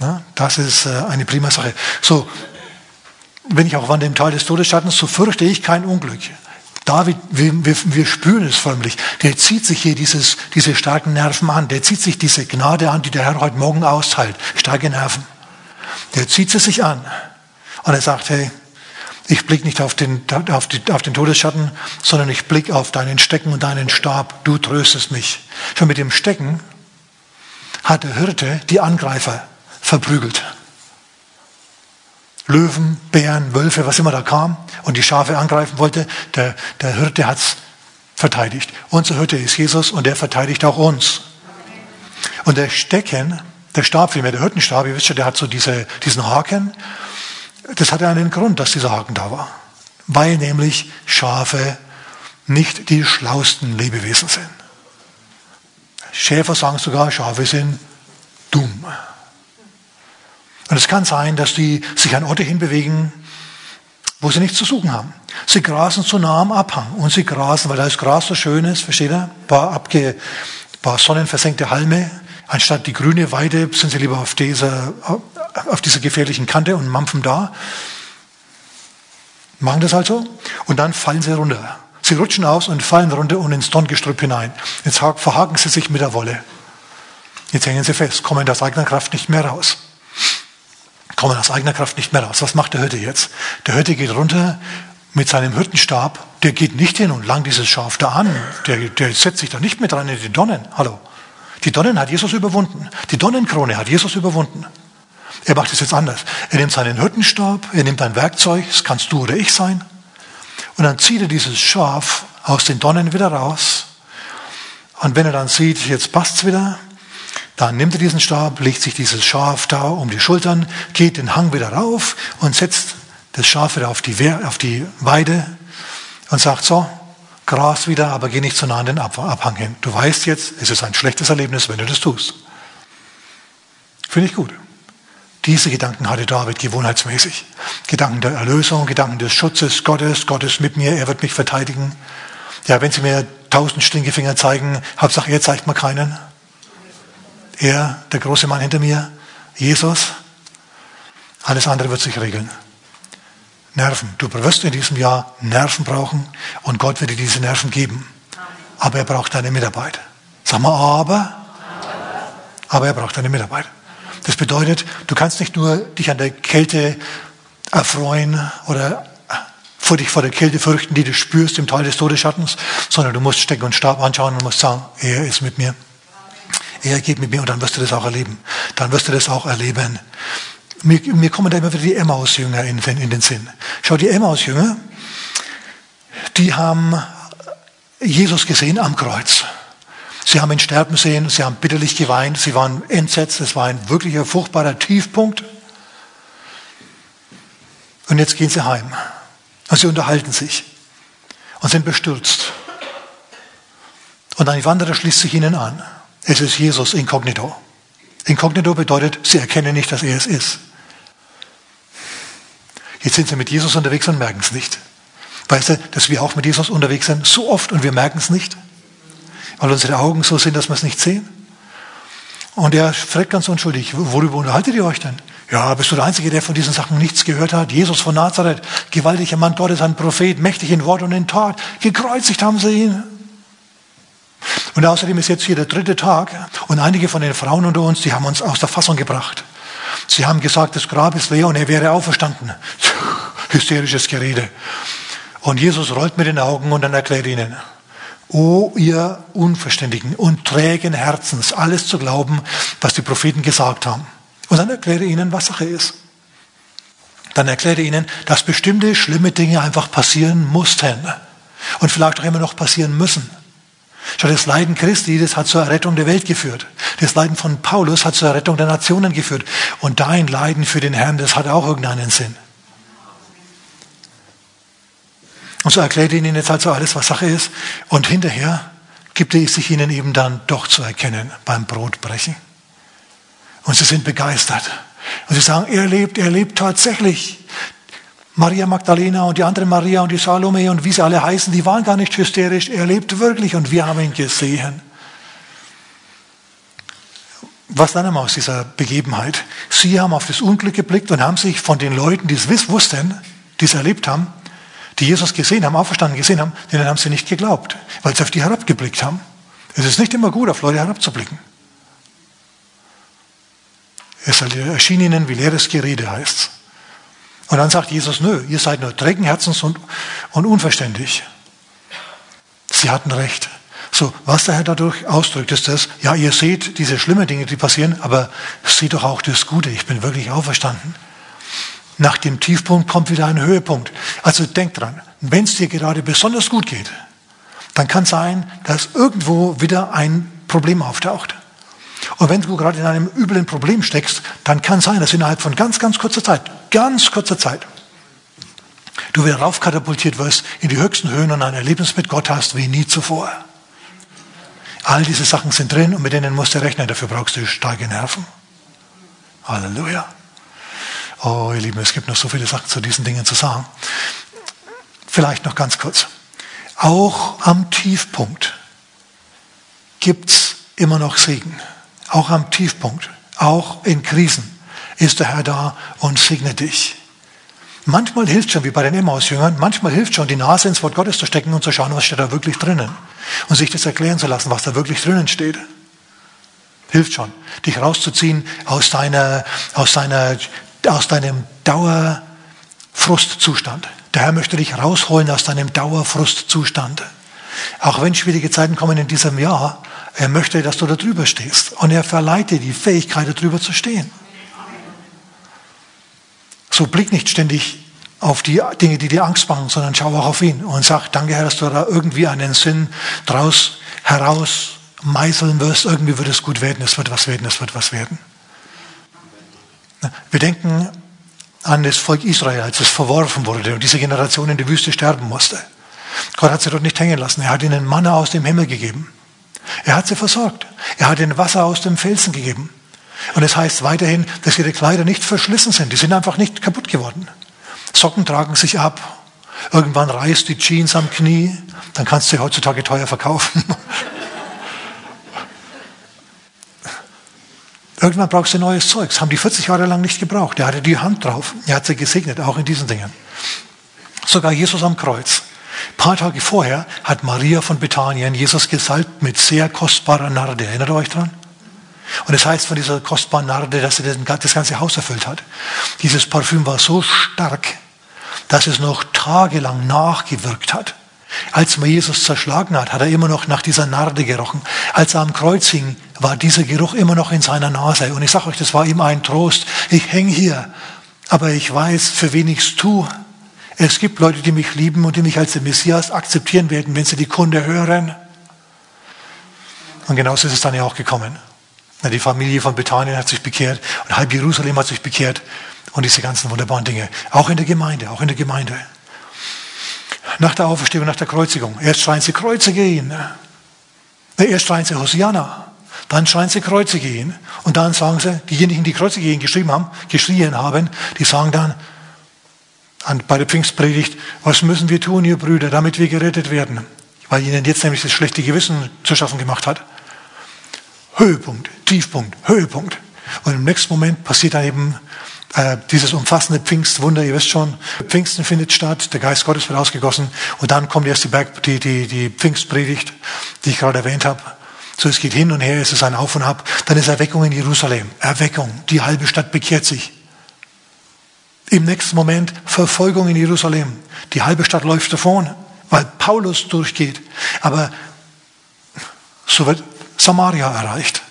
Na, das ist äh, eine prima Sache. So, wenn ich auch wandere im Tal des Todesschattens, so fürchte ich kein Unglück. David, wir, wir, wir, spüren es förmlich. Der zieht sich hier dieses, diese starken Nerven an. Der zieht sich diese Gnade an, die der Herr heute Morgen austeilt. Starke Nerven. Der zieht sie sich an. Und er sagt, hey, ich blicke nicht auf den, auf, die, auf den Todesschatten, sondern ich blicke auf deinen Stecken und deinen Stab. Du tröstest mich. Schon mit dem Stecken hat der Hirte die Angreifer verprügelt. Löwen, Bären, Wölfe, was immer da kam und die Schafe angreifen wollte, der, der Hirte hat es verteidigt. Unser Hirte ist Jesus und der verteidigt auch uns. Und der Stecken, der Stab vielmehr, der Hirtenstab, ihr wisst schon, der hat so diese, diesen Haken das hatte einen Grund, dass dieser Haken da war. Weil nämlich Schafe nicht die schlausten Lebewesen sind. Schäfer sagen sogar, Schafe sind dumm. Und es kann sein, dass die sich an Orte hinbewegen, wo sie nichts zu suchen haben. Sie grasen zu nah am Abhang und sie grasen, weil da das Gras so schön ist, versteht ihr? Ein paar, abge, paar sonnenversenkte Halme. Anstatt die grüne Weide sind sie lieber auf dieser, auf dieser gefährlichen Kante und mampfen da. Machen das also und dann fallen sie runter. Sie rutschen aus und fallen runter und ins Dorngestrüpp hinein. Jetzt verhaken sie sich mit der Wolle. Jetzt hängen sie fest, kommen aus eigener Kraft nicht mehr raus. Kommen aus eigener Kraft nicht mehr raus. Was macht der Hirte jetzt? Der Hirte geht runter mit seinem Hirtenstab. Der geht nicht hin und langt dieses Schaf da an. Der, der setzt sich da nicht mit rein in die Donnen. Hallo. Die Donnen hat Jesus überwunden. Die Donnenkrone hat Jesus überwunden. Er macht es jetzt anders. Er nimmt seinen Hüttenstab, er nimmt ein Werkzeug, das kannst du oder ich sein, und dann zieht er dieses Schaf aus den Donnen wieder raus. Und wenn er dann sieht, jetzt passt's wieder, dann nimmt er diesen Stab, legt sich dieses Schaf da um die Schultern, geht den Hang wieder rauf und setzt das Schaf wieder auf die, auf die Weide und sagt so, Gras wieder, aber geh nicht zu nah an den Abhang hin. Du weißt jetzt, es ist ein schlechtes Erlebnis, wenn du das tust. Finde ich gut. Diese Gedanken hatte David gewohnheitsmäßig. Gedanken der Erlösung, Gedanken des Schutzes Gottes. Gott ist mit mir, er wird mich verteidigen. Ja, wenn Sie mir tausend Stinkefinger zeigen, Hauptsache er zeigt mir keinen. Er, der große Mann hinter mir, Jesus. Alles andere wird sich regeln. Nerven. Du wirst in diesem Jahr Nerven brauchen und Gott wird dir diese Nerven geben. Aber er braucht deine Mitarbeit. Sag mal, aber. Aber er braucht deine Mitarbeit. Das bedeutet, du kannst nicht nur dich an der Kälte erfreuen oder vor dich vor der Kälte fürchten, die du spürst im Tal des Todesschattens, sondern du musst Stecken und Stab anschauen und musst sagen, er ist mit mir. Er geht mit mir und dann wirst du das auch erleben. Dann wirst du das auch erleben. Mir, mir kommen da immer wieder die Emmaus-Jünger in, in den Sinn. Schau, die Emmaus-Jünger, die haben Jesus gesehen am Kreuz. Sie haben ihn sterben sehen, sie haben bitterlich geweint, sie waren entsetzt, es war ein wirklicher furchtbarer Tiefpunkt. Und jetzt gehen sie heim. Und sie unterhalten sich und sind bestürzt. Und ein Wanderer schließt sich ihnen an. Es ist Jesus inkognito. Inkognito bedeutet, sie erkennen nicht, dass er es ist. Jetzt sind sie mit Jesus unterwegs und merken es nicht. Weißt du, dass wir auch mit Jesus unterwegs sind, so oft und wir merken es nicht, weil unsere Augen so sind, dass wir es nicht sehen. Und er fragt ganz unschuldig, worüber unterhaltet ihr euch denn? Ja, bist du der Einzige, der von diesen Sachen nichts gehört hat? Jesus von Nazareth, gewaltiger Mann Gottes, ein Prophet, mächtig in Wort und in Tat. Gekreuzigt haben sie ihn. Und außerdem ist jetzt hier der dritte Tag und einige von den Frauen unter uns, die haben uns aus der Fassung gebracht. Sie haben gesagt, das Grab ist leer und er wäre auferstanden. Hysterisches Gerede. Und Jesus rollt mit den Augen und dann erklärt ihnen, O ihr Unverständigen und trägen Herzens, alles zu glauben, was die Propheten gesagt haben. Und dann erklärt er ihnen, was Sache ist. Dann erklärt er ihnen, dass bestimmte schlimme Dinge einfach passieren mussten und vielleicht auch immer noch passieren müssen. Schau, das Leiden Christi, das hat zur Errettung der Welt geführt. Das Leiden von Paulus hat zur Errettung der Nationen geführt. Und dein Leiden für den Herrn, das hat auch irgendeinen Sinn. Und so erklärt er ihnen jetzt also alles, was Sache ist. Und hinterher gibt er sich ihnen eben dann doch zu erkennen beim Brotbrechen. Und sie sind begeistert. Und sie sagen, er lebt, er lebt tatsächlich. Maria Magdalena und die andere Maria und die Salome und wie sie alle heißen, die waren gar nicht hysterisch. Er lebt wirklich und wir haben ihn gesehen. Was wir aus dieser Begebenheit? Sie haben auf das Unglück geblickt und haben sich von den Leuten, die es wussten, die es erlebt haben, die Jesus gesehen haben, auferstanden gesehen haben, denen haben sie nicht geglaubt, weil sie auf die herabgeblickt haben. Es ist nicht immer gut, auf Leute herabzublicken. Es erschien ihnen wie leeres Gerede, heißt's. Und dann sagt Jesus, nö, ihr seid nur trägen Herzens und, und unverständlich. Sie hatten recht. So, was der Herr dadurch ausdrückt, ist das, ja, ihr seht diese schlimmen Dinge, die passieren, aber seht doch auch das Gute. Ich bin wirklich auferstanden. Nach dem Tiefpunkt kommt wieder ein Höhepunkt. Also denk dran, wenn es dir gerade besonders gut geht, dann kann sein, dass irgendwo wieder ein Problem auftaucht. Und wenn du gerade in einem üblen Problem steckst, dann kann sein, dass innerhalb von ganz, ganz kurzer Zeit, ganz kurzer Zeit, du wieder raufkatapultiert wirst in die höchsten Höhen und ein Erlebnis mit Gott hast wie nie zuvor. All diese Sachen sind drin und mit denen musst du rechnen. Dafür brauchst du starke Nerven. Halleluja. Oh, ihr Lieben, es gibt noch so viele Sachen zu diesen Dingen zu sagen. Vielleicht noch ganz kurz. Auch am Tiefpunkt gibt es immer noch Segen auch am Tiefpunkt, auch in Krisen ist der Herr da und segnet dich. Manchmal hilft schon, wie bei den Emmaus-Jüngern, manchmal hilft schon, die Nase ins Wort Gottes zu stecken und zu schauen, was steht da wirklich drinnen. Und sich das erklären zu lassen, was da wirklich drinnen steht. Hilft schon, dich rauszuziehen aus, deiner, aus, deiner, aus deinem Dauerfrustzustand. Der Herr möchte dich rausholen aus deinem Dauerfrustzustand. Auch wenn schwierige Zeiten kommen in diesem Jahr, er möchte, dass du da drüber stehst. Und er verleiht dir die Fähigkeit, da drüber zu stehen. So blick nicht ständig auf die Dinge, die dir Angst machen, sondern schau auch auf ihn und sag, danke Herr, dass du da irgendwie einen Sinn draus heraus meißeln wirst. Irgendwie wird es gut werden, es wird was werden, es wird was werden. Wir denken an das Volk Israel, als es verworfen wurde und diese Generation in die Wüste sterben musste. Gott hat sie dort nicht hängen lassen. Er hat ihnen Manna aus dem Himmel gegeben. Er hat sie versorgt. Er hat ihnen Wasser aus dem Felsen gegeben. Und es heißt weiterhin, dass ihre Kleider nicht verschlissen sind. Die sind einfach nicht kaputt geworden. Socken tragen sich ab. Irgendwann reißt die Jeans am Knie. Dann kannst du sie heutzutage teuer verkaufen. Irgendwann brauchst du neues Zeug. Das haben die 40 Jahre lang nicht gebraucht. Er hatte die Hand drauf. Er hat sie gesegnet, auch in diesen Dingen. Sogar Jesus am Kreuz. Ein paar Tage vorher hat Maria von Bethanien Jesus gesalbt mit sehr kostbarer Narde. Erinnert ihr euch dran? Und es das heißt von dieser kostbaren Narde, dass sie das ganze Haus erfüllt hat. Dieses Parfüm war so stark, dass es noch tagelang nachgewirkt hat. Als man Jesus zerschlagen hat, hat er immer noch nach dieser Narde gerochen. Als er am Kreuz hing, war dieser Geruch immer noch in seiner Nase. Und ich sage euch, das war ihm ein Trost. Ich hänge hier, aber ich weiß, für wen ich es tue. Es gibt Leute, die mich lieben und die mich als den Messias akzeptieren werden, wenn sie die Kunde hören. Und genauso ist es dann ja auch gekommen. Die Familie von Bethanien hat sich bekehrt und halb Jerusalem hat sich bekehrt und diese ganzen wunderbaren Dinge. Auch in der Gemeinde, auch in der Gemeinde. Nach der Auferstehung, nach der Kreuzigung. Erst schreien sie Kreuze gehen. Erst schreien sie Hosianna. Dann schreien sie Kreuze gehen. Und dann sagen sie, diejenigen, die Kreuze gegen geschrieben haben, geschrien haben, die sagen dann an, bei der Pfingstpredigt, was müssen wir tun, ihr Brüder, damit wir gerettet werden? Weil ihnen jetzt nämlich das schlechte Gewissen zu schaffen gemacht hat. Höhepunkt, Tiefpunkt, Höhepunkt. Und im nächsten Moment passiert dann eben äh, dieses umfassende Pfingstwunder, ihr wisst schon, Pfingsten findet statt, der Geist Gottes wird ausgegossen und dann kommt erst die, Berg, die, die, die Pfingstpredigt, die ich gerade erwähnt habe. So, es geht hin und her, es ist ein Auf und Ab. Dann ist Erweckung in Jerusalem. Erweckung. Die halbe Stadt bekehrt sich. Im nächsten Moment Verfolgung in Jerusalem. Die halbe Stadt läuft davon, weil Paulus durchgeht. Aber so wird Samaria erreicht.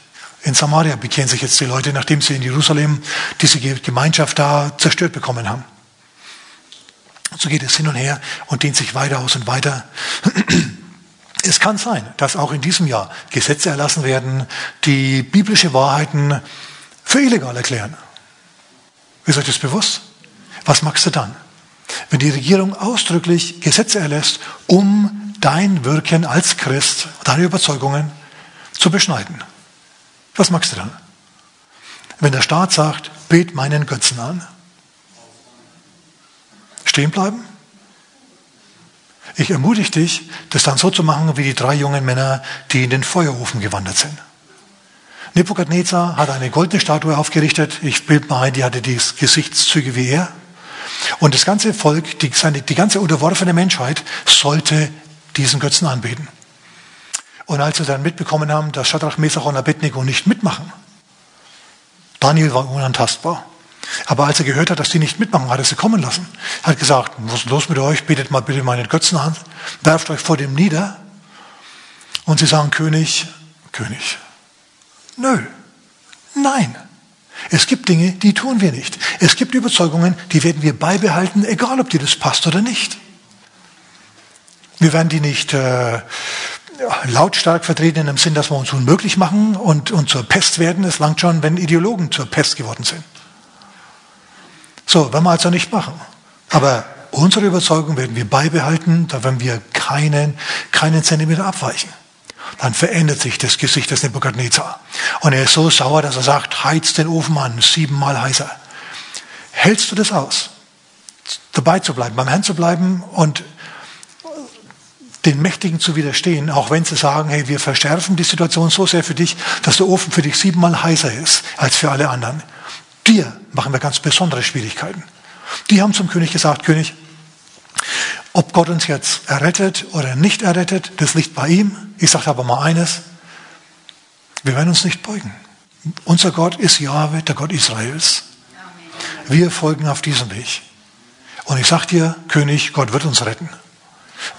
In Samaria bekehren sich jetzt die Leute, nachdem sie in Jerusalem diese Gemeinschaft da zerstört bekommen haben. So geht es hin und her und dehnt sich weiter aus und weiter. Es kann sein, dass auch in diesem Jahr Gesetze erlassen werden, die biblische Wahrheiten für illegal erklären. Ist euch das bewusst? Was machst du dann? Wenn die Regierung ausdrücklich Gesetze erlässt, um dein Wirken als Christ, deine Überzeugungen zu beschneiden. Was machst du dann? Wenn der Staat sagt, bet meinen Götzen an. Stehen bleiben? Ich ermutige dich, das dann so zu machen wie die drei jungen Männer, die in den Feuerofen gewandert sind. Nebukadnezar hat eine goldene Statue aufgerichtet. Ich bilde mal ein, die hatte die Gesichtszüge wie er. Und das ganze Volk, die, seine, die ganze unterworfene Menschheit sollte diesen Götzen anbeten. Und als sie dann mitbekommen haben, dass Shadrach, Mesach und Abednego nicht mitmachen, Daniel war unantastbar. Aber als er gehört hat, dass die nicht mitmachen, hat er sie kommen lassen. Er hat gesagt, was ist los mit euch? Betet mal bitte meine Götzen an. Werft euch vor dem nieder. Und sie sagen, König, König. Nö. Nein. Es gibt Dinge, die tun wir nicht. Es gibt Überzeugungen, die werden wir beibehalten, egal ob dir das passt oder nicht. Wir werden die nicht äh, lautstark vertreten im Sinn, dass wir uns unmöglich machen und, und zur Pest werden. Es langt schon, wenn Ideologen zur Pest geworden sind. So, werden wir also nicht machen. Aber unsere Überzeugung werden wir beibehalten, da werden wir keinen, keinen Zentimeter abweichen. Dann verändert sich das Gesicht des Nebukadnezar. Und er ist so sauer, dass er sagt, heiz den Ofen an, siebenmal heißer. Hältst du das aus? Dabei zu bleiben, beim Herrn zu bleiben und den Mächtigen zu widerstehen, auch wenn sie sagen, hey, wir verschärfen die Situation so sehr für dich, dass der Ofen für dich siebenmal heißer ist als für alle anderen. Dir machen wir ganz besondere Schwierigkeiten. Die haben zum König gesagt, König, ob Gott uns jetzt errettet oder nicht errettet, das liegt bei ihm. Ich sage aber mal eines, wir werden uns nicht beugen. Unser Gott ist Jahwe, der Gott Israels. Wir folgen auf diesem Weg. Und ich sage dir, König, Gott wird uns retten.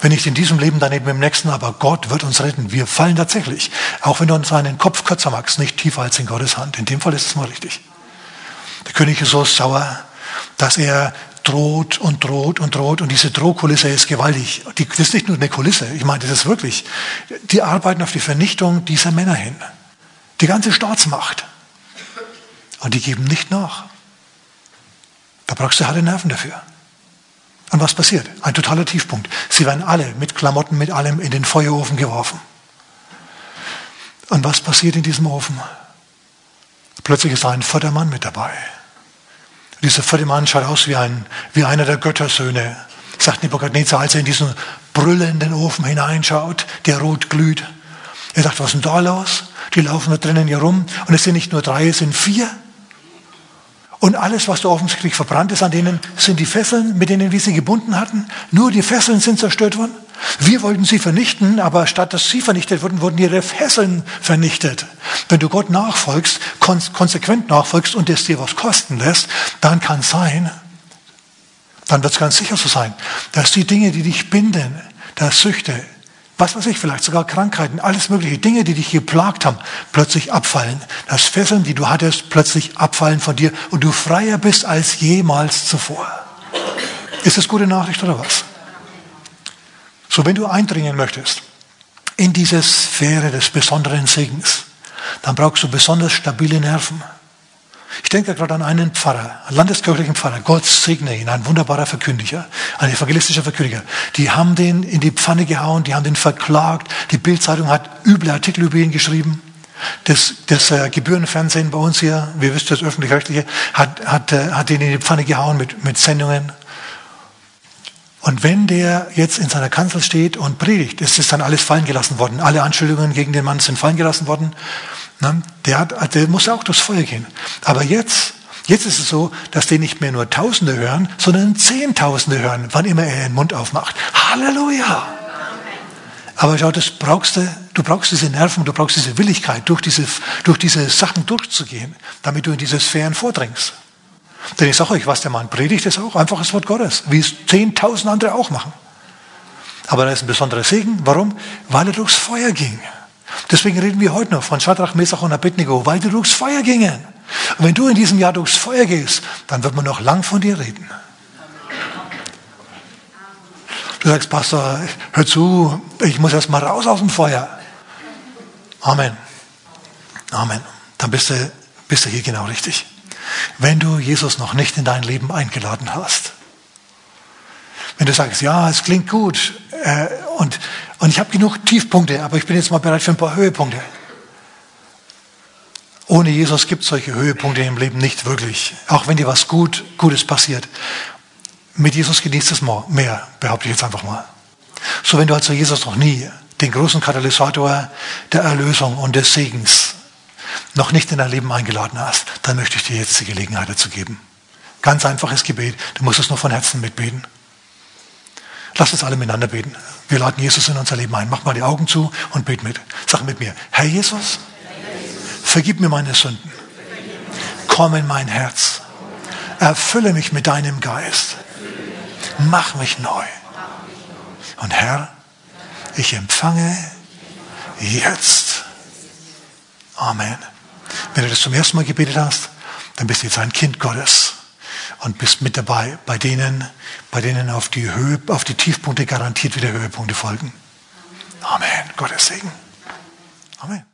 Wenn nicht in diesem Leben, dann eben im nächsten, aber Gott wird uns retten. Wir fallen tatsächlich. Auch wenn du seinen Kopf kürzer magst, nicht tiefer als in Gottes Hand. In dem Fall ist es mal richtig. Der König ist so sauer, dass er droht und droht und droht. Und diese Drohkulisse ist gewaltig. Die, das ist nicht nur eine Kulisse. Ich meine, das ist wirklich, die arbeiten auf die Vernichtung dieser Männer hin. Die ganze Staatsmacht. Und die geben nicht nach. Da brauchst du harte Nerven dafür. Und was passiert? Ein totaler Tiefpunkt. Sie werden alle mit Klamotten, mit allem in den Feuerofen geworfen. Und was passiert in diesem Ofen? Plötzlich ist ein vierter Mann mit dabei. Dieser vierte Mann schaut aus wie, ein, wie einer der Göttersöhne, sagt Nebuchadnezzar, als er in diesen brüllenden Ofen hineinschaut, der rot glüht. Er sagt, was ist denn da los? Die laufen da drinnen hier rum. Und es sind nicht nur drei, es sind vier. Und alles, was da offensichtlich verbrannt ist an denen, sind die Fesseln, mit denen wir sie gebunden hatten. Nur die Fesseln sind zerstört worden. Wir wollten sie vernichten, aber statt dass sie vernichtet wurden, wurden ihre Fesseln vernichtet. Wenn du Gott nachfolgst, konsequent nachfolgst und es dir was kosten lässt, dann kann es sein, dann wird es ganz sicher so sein, dass die Dinge, die dich binden, dass Süchte, was weiß ich, vielleicht sogar Krankheiten, alles mögliche Dinge, die dich geplagt haben, plötzlich abfallen. Dass Fesseln, die du hattest, plötzlich abfallen von dir und du freier bist als jemals zuvor. Ist das gute Nachricht oder was? So, wenn du eindringen möchtest in diese Sphäre des besonderen Segens, dann brauchst du besonders stabile Nerven. Ich denke gerade an einen Pfarrer, einen landeskirchlichen Pfarrer. Gott segne ihn, ein wunderbarer Verkündiger, ein evangelistischer Verkündiger. Die haben den in die Pfanne gehauen, die haben den verklagt. Die Bildzeitung hat üble Artikel über ihn geschrieben. Das, das äh, Gebührenfernsehen bei uns hier, wir wissen das öffentlich-rechtliche, hat, hat, äh, hat den in die Pfanne gehauen mit, mit Sendungen. Und wenn der jetzt in seiner Kanzel steht und predigt, ist es dann alles fallen gelassen worden. Alle Anschuldigungen gegen den Mann sind fallen gelassen worden. Ne? Der, hat, der muss auch durchs Feuer gehen. Aber jetzt, jetzt ist es so, dass die nicht mehr nur Tausende hören, sondern Zehntausende hören, wann immer er den Mund aufmacht. Halleluja! Aber schau, das brauchst du, du brauchst diese Nerven, du brauchst diese Willigkeit, durch diese, durch diese Sachen durchzugehen, damit du in diese Sphären vordringst. Denn ich sage euch, was der Mann predigt, ist auch einfach das Wort Gottes, wie es zehntausend andere auch machen. Aber da ist ein besonderer Segen. Warum? Weil er durchs Feuer ging. Deswegen reden wir heute noch von Shadrach, Mesach und Abednego, weil die durchs Feuer gingen. Und wenn du in diesem Jahr durchs Feuer gehst, dann wird man noch lang von dir reden. Du sagst, Pastor, hör zu, ich muss erst mal raus aus dem Feuer. Amen. Amen. Dann bist du, bist du hier genau richtig. Wenn du Jesus noch nicht in dein Leben eingeladen hast. Wenn du sagst, ja, es klingt gut äh, und, und ich habe genug Tiefpunkte, aber ich bin jetzt mal bereit für ein paar Höhepunkte. Ohne Jesus gibt es solche Höhepunkte im Leben nicht wirklich. Auch wenn dir was gut, Gutes passiert. Mit Jesus genießt es mehr, behaupte ich jetzt einfach mal. So, wenn du also Jesus noch nie, den großen Katalysator der Erlösung und des Segens, noch nicht in dein Leben eingeladen hast, dann möchte ich dir jetzt die Gelegenheit dazu geben. Ganz einfaches Gebet. Du musst es nur von Herzen mitbeten. Lass uns alle miteinander beten. Wir laden Jesus in unser Leben ein. Mach mal die Augen zu und bet mit. Sag mit mir, Herr Jesus, vergib mir meine Sünden. Komm in mein Herz. Erfülle mich mit deinem Geist. Mach mich neu. Und Herr, ich empfange jetzt. Amen. Wenn du das zum ersten Mal gebetet hast, dann bist du jetzt ein Kind Gottes und bist mit dabei bei denen, bei denen auf die Höhe, auf die Tiefpunkte garantiert wieder Höhepunkte folgen. Amen. Gottes Segen. Amen.